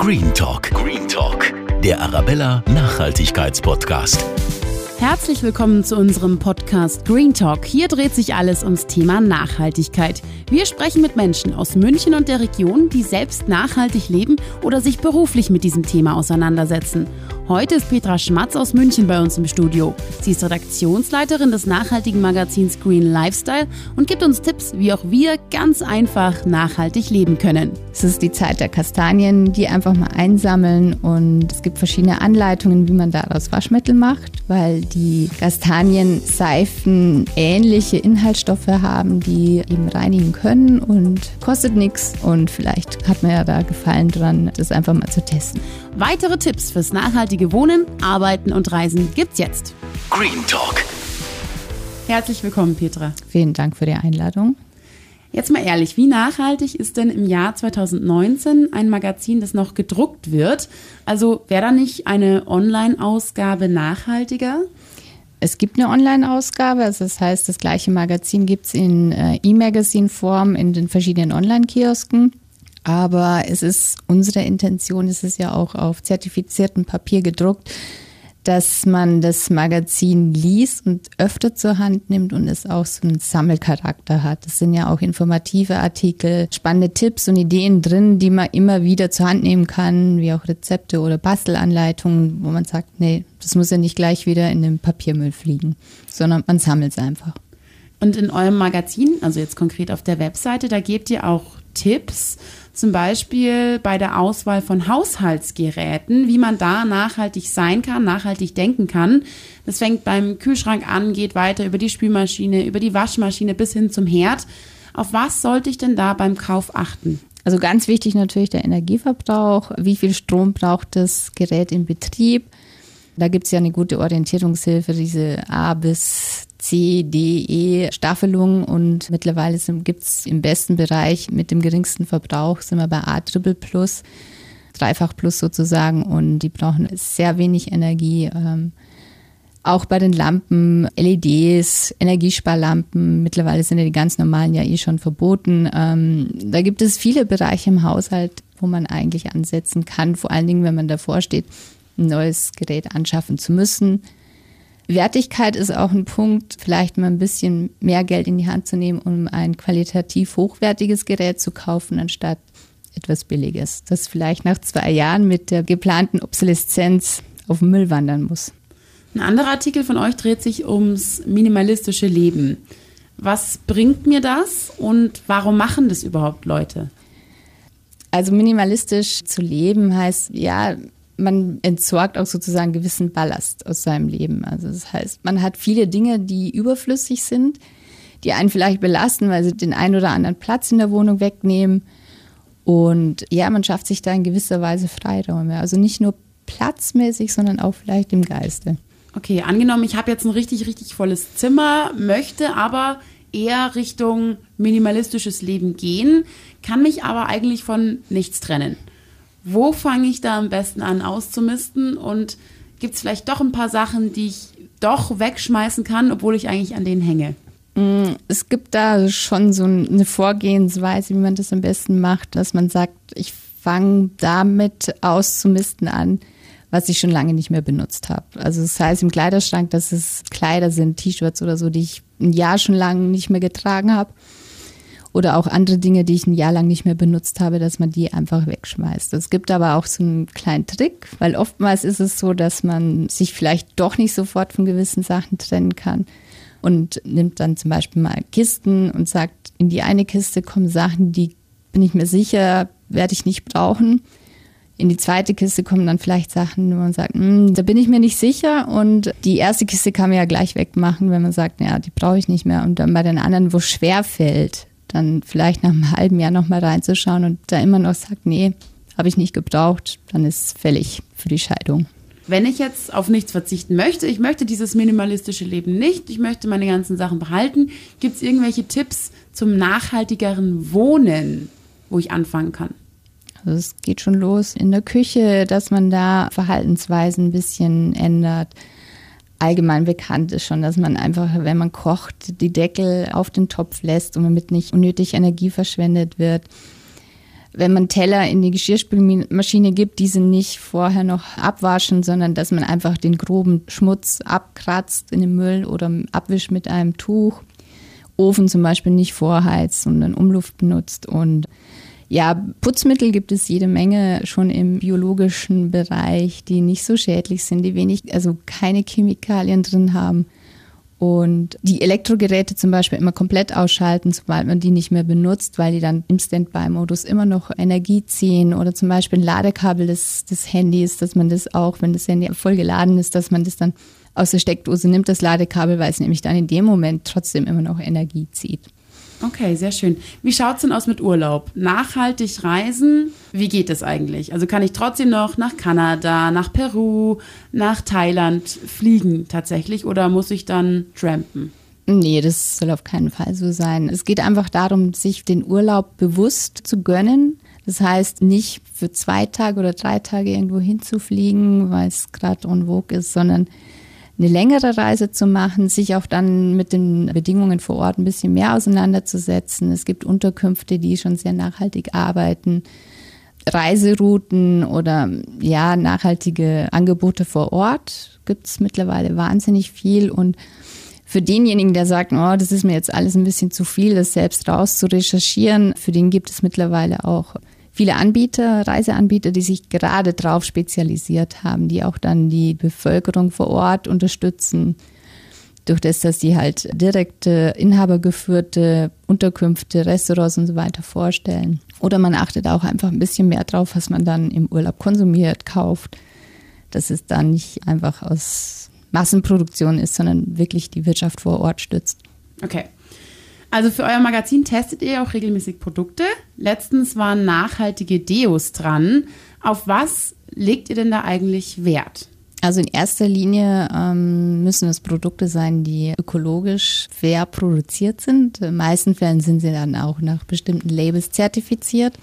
Green Talk. Green Talk. Der Arabella Nachhaltigkeitspodcast. Herzlich willkommen zu unserem Podcast Green Talk. Hier dreht sich alles ums Thema Nachhaltigkeit. Wir sprechen mit Menschen aus München und der Region, die selbst nachhaltig leben oder sich beruflich mit diesem Thema auseinandersetzen. Heute ist Petra Schmatz aus München bei uns im Studio. Sie ist Redaktionsleiterin des nachhaltigen Magazins Green Lifestyle und gibt uns Tipps, wie auch wir ganz einfach nachhaltig leben können. Es ist die Zeit der Kastanien, die einfach mal einsammeln und es gibt verschiedene Anleitungen, wie man daraus Waschmittel macht, weil die Kastanien Seifen ähnliche Inhaltsstoffe haben, die eben reinigen können und kostet nichts und vielleicht hat man ja da Gefallen dran, das einfach mal zu testen. Weitere Tipps fürs nachhaltige Wohnen, Arbeiten und Reisen gibt's jetzt. Green Talk. Herzlich willkommen, Petra. Vielen Dank für die Einladung. Jetzt mal ehrlich, wie nachhaltig ist denn im Jahr 2019 ein Magazin, das noch gedruckt wird? Also wäre da nicht eine Online-Ausgabe nachhaltiger? Es gibt eine Online-Ausgabe, also das heißt, das gleiche Magazin gibt es in äh, E-Magazin-Form in den verschiedenen Online-Kiosken. Aber es ist unsere Intention, es ist ja auch auf zertifiziertem Papier gedruckt, dass man das Magazin liest und öfter zur Hand nimmt und es auch so einen Sammelcharakter hat. Das sind ja auch informative Artikel, spannende Tipps und Ideen drin, die man immer wieder zur Hand nehmen kann, wie auch Rezepte oder Bastelanleitungen, wo man sagt, nee, das muss ja nicht gleich wieder in den Papiermüll fliegen, sondern man sammelt es einfach. Und in eurem Magazin, also jetzt konkret auf der Webseite, da gebt ihr auch Tipps, zum Beispiel bei der Auswahl von Haushaltsgeräten, wie man da nachhaltig sein kann, nachhaltig denken kann. Das fängt beim Kühlschrank an, geht weiter über die Spülmaschine, über die Waschmaschine bis hin zum Herd. Auf was sollte ich denn da beim Kauf achten? Also ganz wichtig natürlich der Energieverbrauch. Wie viel Strom braucht das Gerät im Betrieb? Da gibt es ja eine gute Orientierungshilfe, diese A bis C, D, E Staffelung und mittlerweile gibt es im besten Bereich mit dem geringsten Verbrauch sind wir bei A Triple Plus, Dreifach Plus sozusagen und die brauchen sehr wenig Energie. Ähm, auch bei den Lampen, LEDs, Energiesparlampen, mittlerweile sind ja die ganz normalen ja eh schon verboten. Ähm, da gibt es viele Bereiche im Haushalt, wo man eigentlich ansetzen kann, vor allen Dingen, wenn man davor steht, ein neues Gerät anschaffen zu müssen. Wertigkeit ist auch ein Punkt, vielleicht mal ein bisschen mehr Geld in die Hand zu nehmen, um ein qualitativ hochwertiges Gerät zu kaufen, anstatt etwas Billiges, das vielleicht nach zwei Jahren mit der geplanten Obsoleszenz auf den Müll wandern muss. Ein anderer Artikel von euch dreht sich ums minimalistische Leben. Was bringt mir das und warum machen das überhaupt Leute? Also minimalistisch zu leben heißt, ja, man entsorgt auch sozusagen gewissen Ballast aus seinem Leben. Also das heißt, man hat viele Dinge, die überflüssig sind, die einen vielleicht belasten, weil sie den einen oder anderen Platz in der Wohnung wegnehmen. Und ja, man schafft sich da in gewisser Weise Freiräume. Also nicht nur platzmäßig, sondern auch vielleicht im Geiste. Okay, angenommen, ich habe jetzt ein richtig, richtig volles Zimmer, möchte aber eher Richtung minimalistisches Leben gehen, kann mich aber eigentlich von nichts trennen wo fange ich da am besten an auszumisten und gibt es vielleicht doch ein paar Sachen, die ich doch wegschmeißen kann, obwohl ich eigentlich an denen hänge? Mm, es gibt da schon so eine Vorgehensweise, wie man das am besten macht, dass man sagt, ich fange damit auszumisten an, was ich schon lange nicht mehr benutzt habe. Also das heißt im Kleiderschrank, dass es Kleider sind, T-Shirts oder so, die ich ein Jahr schon lange nicht mehr getragen habe oder auch andere Dinge, die ich ein Jahr lang nicht mehr benutzt habe, dass man die einfach wegschmeißt. Es gibt aber auch so einen kleinen Trick, weil oftmals ist es so, dass man sich vielleicht doch nicht sofort von gewissen Sachen trennen kann und nimmt dann zum Beispiel mal Kisten und sagt, in die eine Kiste kommen Sachen, die bin ich mir sicher, werde ich nicht brauchen. In die zweite Kiste kommen dann vielleicht Sachen, wo man sagt, hm, da bin ich mir nicht sicher. Und die erste Kiste kann man ja gleich wegmachen, wenn man sagt, ja, die brauche ich nicht mehr. Und dann bei den anderen, wo schwer fällt, dann vielleicht nach einem halben Jahr nochmal reinzuschauen und da immer noch sagt, nee, habe ich nicht gebraucht, dann ist es fällig für die Scheidung. Wenn ich jetzt auf nichts verzichten möchte, ich möchte dieses minimalistische Leben nicht, ich möchte meine ganzen Sachen behalten, gibt es irgendwelche Tipps zum nachhaltigeren Wohnen, wo ich anfangen kann? Also es geht schon los in der Küche, dass man da Verhaltensweisen ein bisschen ändert allgemein bekannt ist schon, dass man einfach, wenn man kocht, die Deckel auf den Topf lässt und damit nicht unnötig Energie verschwendet wird. wenn man Teller in die Geschirrspülmaschine gibt, diese nicht vorher noch abwaschen, sondern dass man einfach den groben Schmutz abkratzt in den Müll oder abwischt mit einem Tuch. Ofen zum Beispiel nicht vorheizt, sondern Umluft benutzt und ja, Putzmittel gibt es jede Menge schon im biologischen Bereich, die nicht so schädlich sind, die wenig, also keine Chemikalien drin haben. Und die Elektrogeräte zum Beispiel immer komplett ausschalten, sobald man die nicht mehr benutzt, weil die dann im Standby-Modus immer noch Energie ziehen. Oder zum Beispiel ein Ladekabel des, des Handys, dass man das auch, wenn das Handy voll geladen ist, dass man das dann aus der Steckdose nimmt, das Ladekabel, weil es nämlich dann in dem Moment trotzdem immer noch Energie zieht. Okay, sehr schön. Wie schaut es denn aus mit Urlaub? Nachhaltig reisen? Wie geht es eigentlich? Also kann ich trotzdem noch nach Kanada, nach Peru, nach Thailand fliegen tatsächlich oder muss ich dann trampen? Nee, das soll auf keinen Fall so sein. Es geht einfach darum, sich den Urlaub bewusst zu gönnen. Das heißt, nicht für zwei Tage oder drei Tage irgendwo hinzufliegen, weil es gerade en vogue ist, sondern eine längere Reise zu machen, sich auch dann mit den Bedingungen vor Ort ein bisschen mehr auseinanderzusetzen. Es gibt Unterkünfte, die schon sehr nachhaltig arbeiten. Reiserouten oder ja, nachhaltige Angebote vor Ort gibt es mittlerweile wahnsinnig viel und für denjenigen, der sagt, oh, das ist mir jetzt alles ein bisschen zu viel, das selbst raus zu recherchieren, für den gibt es mittlerweile auch viele Anbieter, Reiseanbieter, die sich gerade darauf spezialisiert haben, die auch dann die Bevölkerung vor Ort unterstützen. Durch das, dass die halt direkte, inhabergeführte Unterkünfte, Restaurants und so weiter vorstellen. Oder man achtet auch einfach ein bisschen mehr drauf, was man dann im Urlaub konsumiert, kauft. Dass es dann nicht einfach aus Massenproduktion ist, sondern wirklich die Wirtschaft vor Ort stützt. Okay. Also für euer Magazin testet ihr auch regelmäßig Produkte. Letztens waren nachhaltige Deos dran. Auf was legt ihr denn da eigentlich Wert? Also in erster Linie ähm, müssen es Produkte sein, die ökologisch fair produziert sind. In meisten Fällen sind sie dann auch nach bestimmten Labels zertifiziert.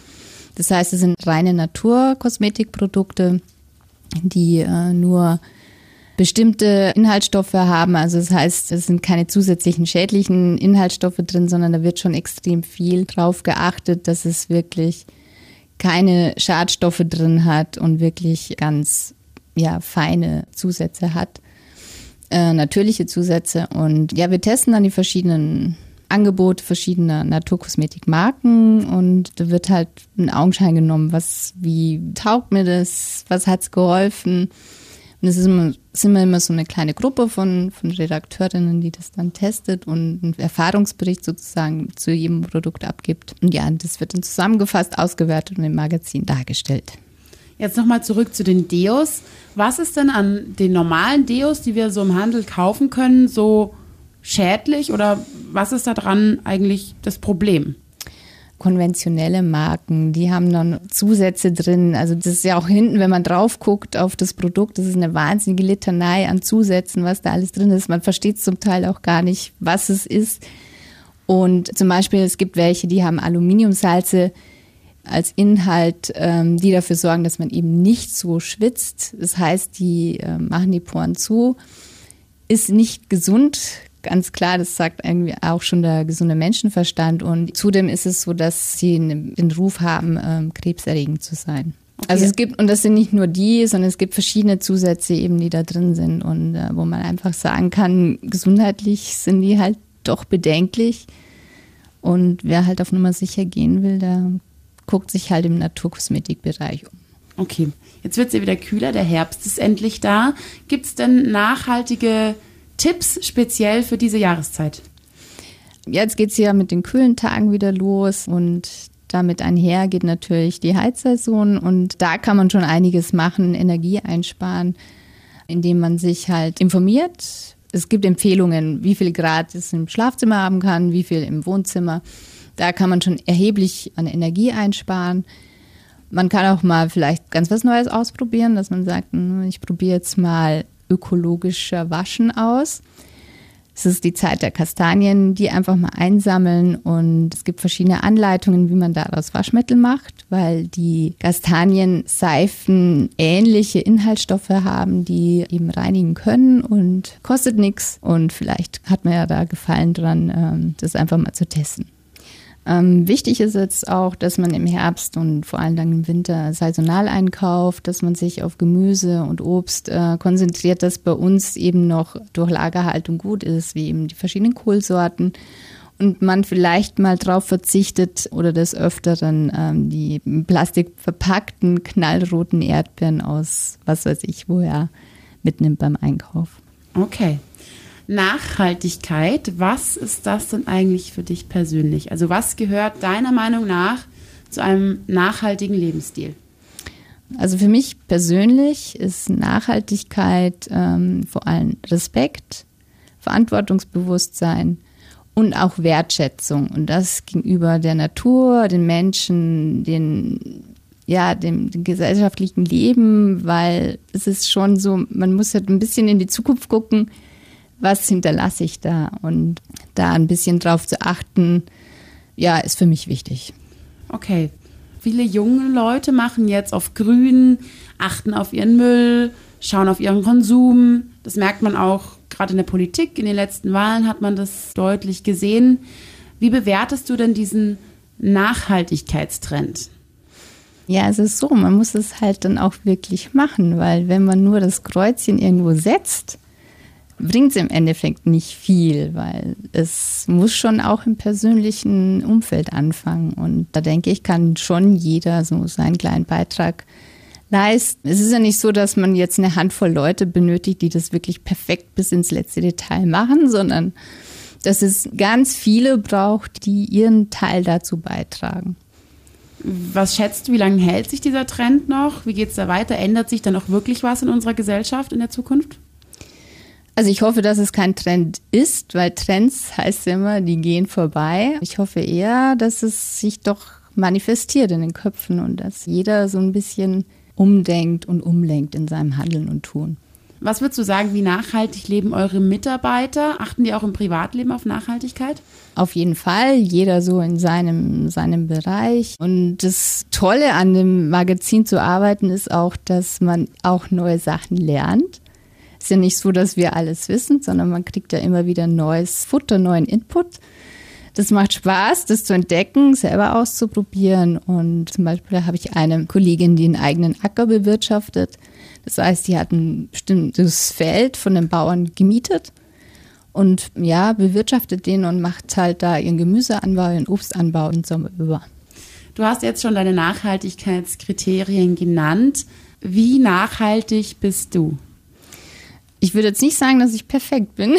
Das heißt, es sind reine Naturkosmetikprodukte, die äh, nur bestimmte Inhaltsstoffe haben. Also das heißt, es sind keine zusätzlichen schädlichen Inhaltsstoffe drin, sondern da wird schon extrem viel drauf geachtet, dass es wirklich keine Schadstoffe drin hat und wirklich ganz ja, feine Zusätze hat. Äh, natürliche Zusätze. Und ja, wir testen dann die verschiedenen Angebote verschiedener Naturkosmetikmarken und da wird halt ein Augenschein genommen, was, wie taugt mir das, was hat's geholfen und es ist immer, sind wir immer so eine kleine Gruppe von, von Redakteurinnen, die das dann testet und einen Erfahrungsbericht sozusagen zu jedem Produkt abgibt. Und ja, das wird dann zusammengefasst, ausgewertet und im Magazin dargestellt. Jetzt nochmal zurück zu den Deos. Was ist denn an den normalen Deos, die wir so im Handel kaufen können, so schädlich oder was ist da dran eigentlich das Problem? Konventionelle Marken, die haben dann Zusätze drin. Also das ist ja auch hinten, wenn man drauf guckt auf das Produkt, das ist eine wahnsinnige Litanei an Zusätzen, was da alles drin ist. Man versteht zum Teil auch gar nicht, was es ist. Und zum Beispiel, es gibt welche, die haben Aluminiumsalze als Inhalt, ähm, die dafür sorgen, dass man eben nicht so schwitzt. Das heißt, die äh, machen die Poren zu. Ist nicht gesund, ganz klar, das sagt irgendwie auch schon der gesunde Menschenverstand. Und zudem ist es so, dass sie den Ruf haben, ähm, krebserregend zu sein. Okay. Also es gibt, und das sind nicht nur die, sondern es gibt verschiedene Zusätze eben, die da drin sind und äh, wo man einfach sagen kann, gesundheitlich sind die halt doch bedenklich. Und wer halt auf Nummer sicher gehen will, der guckt sich halt im Naturkosmetikbereich um. Okay, jetzt wird es ja wieder kühler, der Herbst ist endlich da. Gibt es denn nachhaltige Tipps speziell für diese Jahreszeit? Jetzt geht es ja mit den kühlen Tagen wieder los und damit einher geht natürlich die Heizsaison und da kann man schon einiges machen, Energie einsparen, indem man sich halt informiert. Es gibt Empfehlungen, wie viel Grad es im Schlafzimmer haben kann, wie viel im Wohnzimmer. Da kann man schon erheblich an Energie einsparen. Man kann auch mal vielleicht ganz was Neues ausprobieren, dass man sagt, hm, ich probiere jetzt mal ökologischer Waschen aus. Es ist die Zeit der Kastanien, die einfach mal einsammeln und es gibt verschiedene Anleitungen, wie man daraus Waschmittel macht, weil die Kastanienseifen ähnliche Inhaltsstoffe haben, die eben reinigen können und kostet nichts und vielleicht hat man ja da Gefallen dran, ähm, das einfach mal zu testen. Ähm, wichtig ist jetzt auch, dass man im Herbst und vor allem dann im Winter saisonal einkauft, dass man sich auf Gemüse und Obst äh, konzentriert, das bei uns eben noch durch Lagerhaltung gut ist, wie eben die verschiedenen Kohlsorten und man vielleicht mal drauf verzichtet oder des Öfteren ähm, die plastikverpackten knallroten Erdbeeren aus was weiß ich woher mitnimmt beim Einkauf. Okay. Nachhaltigkeit, was ist das denn eigentlich für dich persönlich? Also was gehört deiner Meinung nach zu einem nachhaltigen Lebensstil? Also für mich persönlich ist Nachhaltigkeit ähm, vor allem Respekt, Verantwortungsbewusstsein und auch Wertschätzung. Und das gegenüber der Natur, den Menschen, den, ja, dem, dem gesellschaftlichen Leben, weil es ist schon so, man muss halt ein bisschen in die Zukunft gucken was hinterlasse ich da? Und da ein bisschen drauf zu achten, ja, ist für mich wichtig. Okay. Viele junge Leute machen jetzt auf Grün, achten auf ihren Müll, schauen auf ihren Konsum. Das merkt man auch gerade in der Politik. In den letzten Wahlen hat man das deutlich gesehen. Wie bewertest du denn diesen Nachhaltigkeitstrend? Ja, es ist so, man muss es halt dann auch wirklich machen, weil wenn man nur das Kreuzchen irgendwo setzt, bringt es im Endeffekt nicht viel, weil es muss schon auch im persönlichen Umfeld anfangen. Und da denke ich, kann schon jeder so seinen kleinen Beitrag leisten. Es ist ja nicht so, dass man jetzt eine Handvoll Leute benötigt, die das wirklich perfekt bis ins letzte Detail machen, sondern dass es ganz viele braucht, die ihren Teil dazu beitragen. Was schätzt wie lange hält sich dieser Trend noch? Wie geht es da weiter? Ändert sich dann auch wirklich was in unserer Gesellschaft in der Zukunft? Also ich hoffe, dass es kein Trend ist, weil Trends heißt ja immer, die gehen vorbei. Ich hoffe eher, dass es sich doch manifestiert in den Köpfen und dass jeder so ein bisschen umdenkt und umlenkt in seinem Handeln und Tun. Was würdest du sagen, wie nachhaltig leben eure Mitarbeiter? Achten die auch im Privatleben auf Nachhaltigkeit? Auf jeden Fall, jeder so in seinem, seinem Bereich. Und das Tolle an dem Magazin zu arbeiten ist auch, dass man auch neue Sachen lernt ist ja nicht so, dass wir alles wissen, sondern man kriegt ja immer wieder neues Futter, neuen Input. Das macht Spaß, das zu entdecken, selber auszuprobieren. Und zum Beispiel habe ich eine Kollegin, die einen eigenen Acker bewirtschaftet. Das heißt, die hat ein bestimmtes Feld von den Bauern gemietet und ja, bewirtschaftet den und macht halt da ihren Gemüseanbau, ihren Obstanbau im Sommer über. Du hast jetzt schon deine Nachhaltigkeitskriterien genannt. Wie nachhaltig bist du? Ich würde jetzt nicht sagen, dass ich perfekt bin.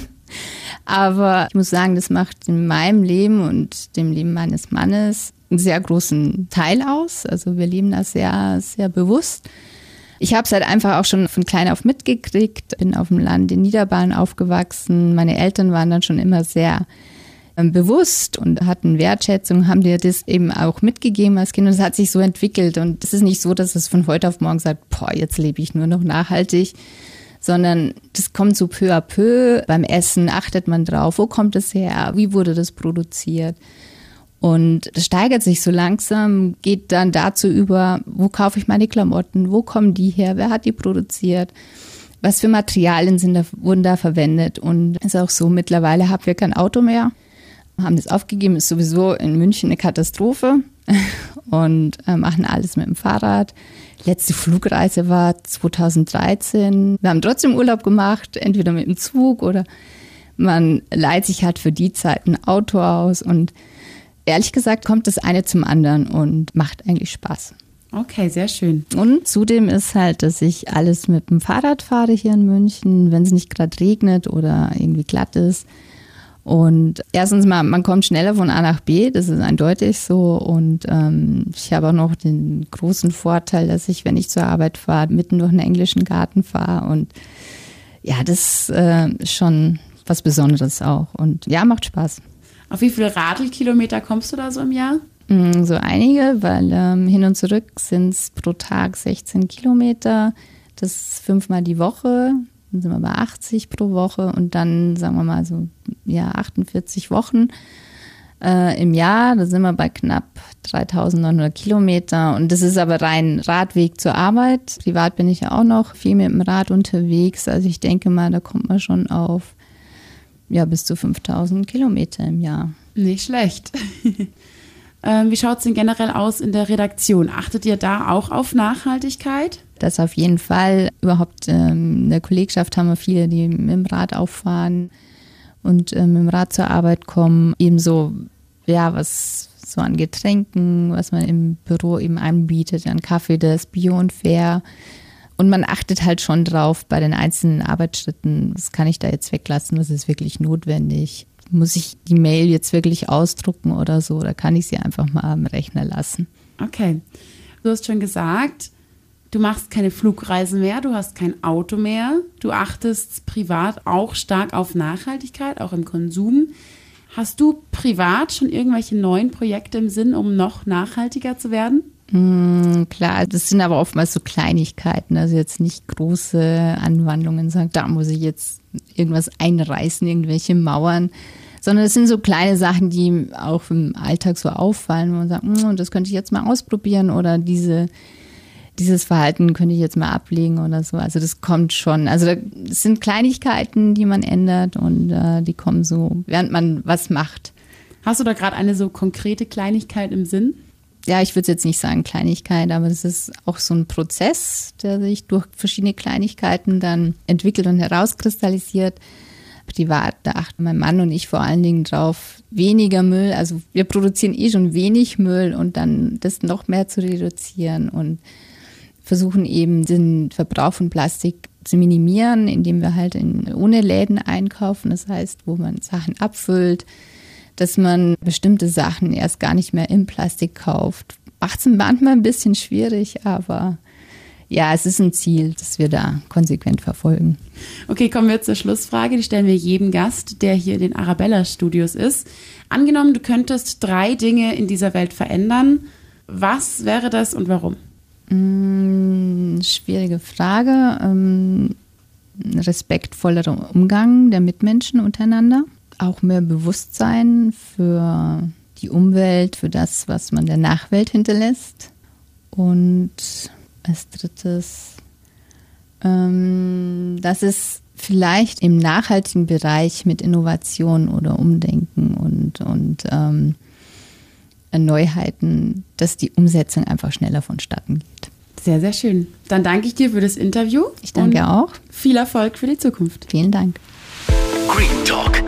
Aber ich muss sagen, das macht in meinem Leben und dem Leben meines Mannes einen sehr großen Teil aus. Also wir leben da sehr, sehr bewusst. Ich habe es halt einfach auch schon von klein auf mitgekriegt, bin auf dem Land in Niederbayern aufgewachsen. Meine Eltern waren dann schon immer sehr ähm, bewusst und hatten Wertschätzung, haben dir das eben auch mitgegeben als Kind und es hat sich so entwickelt und es ist nicht so, dass es von heute auf morgen sagt, boah, jetzt lebe ich nur noch nachhaltig, sondern das kommt so peu à peu. Beim Essen achtet man drauf, wo kommt es her, wie wurde das produziert. Und das steigert sich so langsam, geht dann dazu über, wo kaufe ich meine Klamotten, wo kommen die her, wer hat die produziert, was für Materialien sind da, wurden da verwendet. Und ist auch so, mittlerweile haben wir kein Auto mehr, haben das aufgegeben, ist sowieso in München eine Katastrophe und äh, machen alles mit dem Fahrrad. Letzte Flugreise war 2013. Wir haben trotzdem Urlaub gemacht, entweder mit dem Zug oder man leiht sich halt für die Zeit ein Auto aus und ehrlich gesagt kommt das eine zum anderen und macht eigentlich Spaß. Okay, sehr schön. Und zudem ist halt, dass ich alles mit dem Fahrrad fahre hier in München, wenn es nicht gerade regnet oder irgendwie glatt ist. Und erstens mal, man kommt schneller von A nach B, das ist eindeutig so. Und ähm, ich habe auch noch den großen Vorteil, dass ich, wenn ich zur Arbeit fahre, mitten durch einen englischen Garten fahre. Und ja, das äh, ist schon was Besonderes auch. Und ja, macht Spaß. Auf wie viele Radlkilometer kommst du da so im Jahr? Mm, so einige, weil ähm, hin und zurück sind es pro Tag 16 Kilometer. Das fünfmal die Woche. Dann sind wir bei 80 pro Woche und dann, sagen wir mal so, ja, 48 Wochen äh, im Jahr. Da sind wir bei knapp 3900 Kilometer. Und das ist aber rein Radweg zur Arbeit. Privat bin ich ja auch noch viel mit dem Rad unterwegs. Also ich denke mal, da kommt man schon auf ja, bis zu 5000 Kilometer im Jahr. Nicht schlecht. ähm, wie schaut es denn generell aus in der Redaktion? Achtet ihr da auch auf Nachhaltigkeit? Das auf jeden Fall. Überhaupt ähm, in der Kollegschaft haben wir viele, die mit dem Rad auffahren und ähm, mit dem Rad zur Arbeit kommen. Ebenso, ja, was so an Getränken, was man im Büro eben anbietet, an Kaffee, das Bio und Fair. Und man achtet halt schon drauf bei den einzelnen Arbeitsschritten, was kann ich da jetzt weglassen, was ist wirklich notwendig. Muss ich die Mail jetzt wirklich ausdrucken oder so, oder kann ich sie einfach mal am Rechner lassen? Okay. Du hast schon gesagt, du machst keine Flugreisen mehr, du hast kein Auto mehr, du achtest privat auch stark auf Nachhaltigkeit, auch im Konsum. Hast du privat schon irgendwelche neuen Projekte im Sinn, um noch nachhaltiger zu werden? Hm, klar, das sind aber oftmals so Kleinigkeiten, also jetzt nicht große Anwandlungen, sagen, da muss ich jetzt irgendwas einreißen, irgendwelche Mauern, sondern es sind so kleine Sachen, die auch im Alltag so auffallen, wo man sagt, hm, das könnte ich jetzt mal ausprobieren oder diese, dieses Verhalten könnte ich jetzt mal ablegen oder so. Also das kommt schon. Also das sind Kleinigkeiten, die man ändert und äh, die kommen so, während man was macht. Hast du da gerade eine so konkrete Kleinigkeit im Sinn? ja, ich würde jetzt nicht sagen Kleinigkeit, aber das ist auch so ein Prozess, der sich durch verschiedene Kleinigkeiten dann entwickelt und herauskristallisiert. Privat, da achten mein Mann und ich vor allen Dingen drauf, weniger Müll, also wir produzieren eh schon wenig Müll und dann das noch mehr zu reduzieren und versuchen eben den Verbrauch von Plastik zu minimieren, indem wir halt in, ohne Läden einkaufen, das heißt, wo man Sachen abfüllt, dass man bestimmte Sachen erst gar nicht mehr im Plastik kauft. Macht es manchmal ein bisschen schwierig, aber ja, es ist ein Ziel, das wir da konsequent verfolgen. Okay, kommen wir zur Schlussfrage. Die stellen wir jedem Gast, der hier in den Arabella-Studios ist. Angenommen, du könntest drei Dinge in dieser Welt verändern. Was wäre das und warum? Hm, schwierige Frage. Ähm, respektvollerer Umgang der Mitmenschen untereinander auch mehr Bewusstsein für die Umwelt, für das, was man der Nachwelt hinterlässt. Und als drittes, ähm, dass es vielleicht im nachhaltigen Bereich mit Innovation oder Umdenken und, und ähm, Neuheiten, dass die Umsetzung einfach schneller vonstatten geht. Sehr, sehr schön. Dann danke ich dir für das Interview. Ich danke auch. Viel Erfolg für die Zukunft. Vielen Dank. Green Talk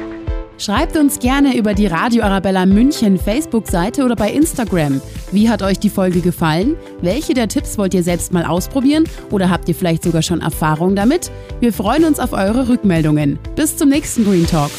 Schreibt uns gerne über die Radio Arabella München Facebook-Seite oder bei Instagram. Wie hat euch die Folge gefallen? Welche der Tipps wollt ihr selbst mal ausprobieren? Oder habt ihr vielleicht sogar schon Erfahrung damit? Wir freuen uns auf eure Rückmeldungen. Bis zum nächsten Green Talk.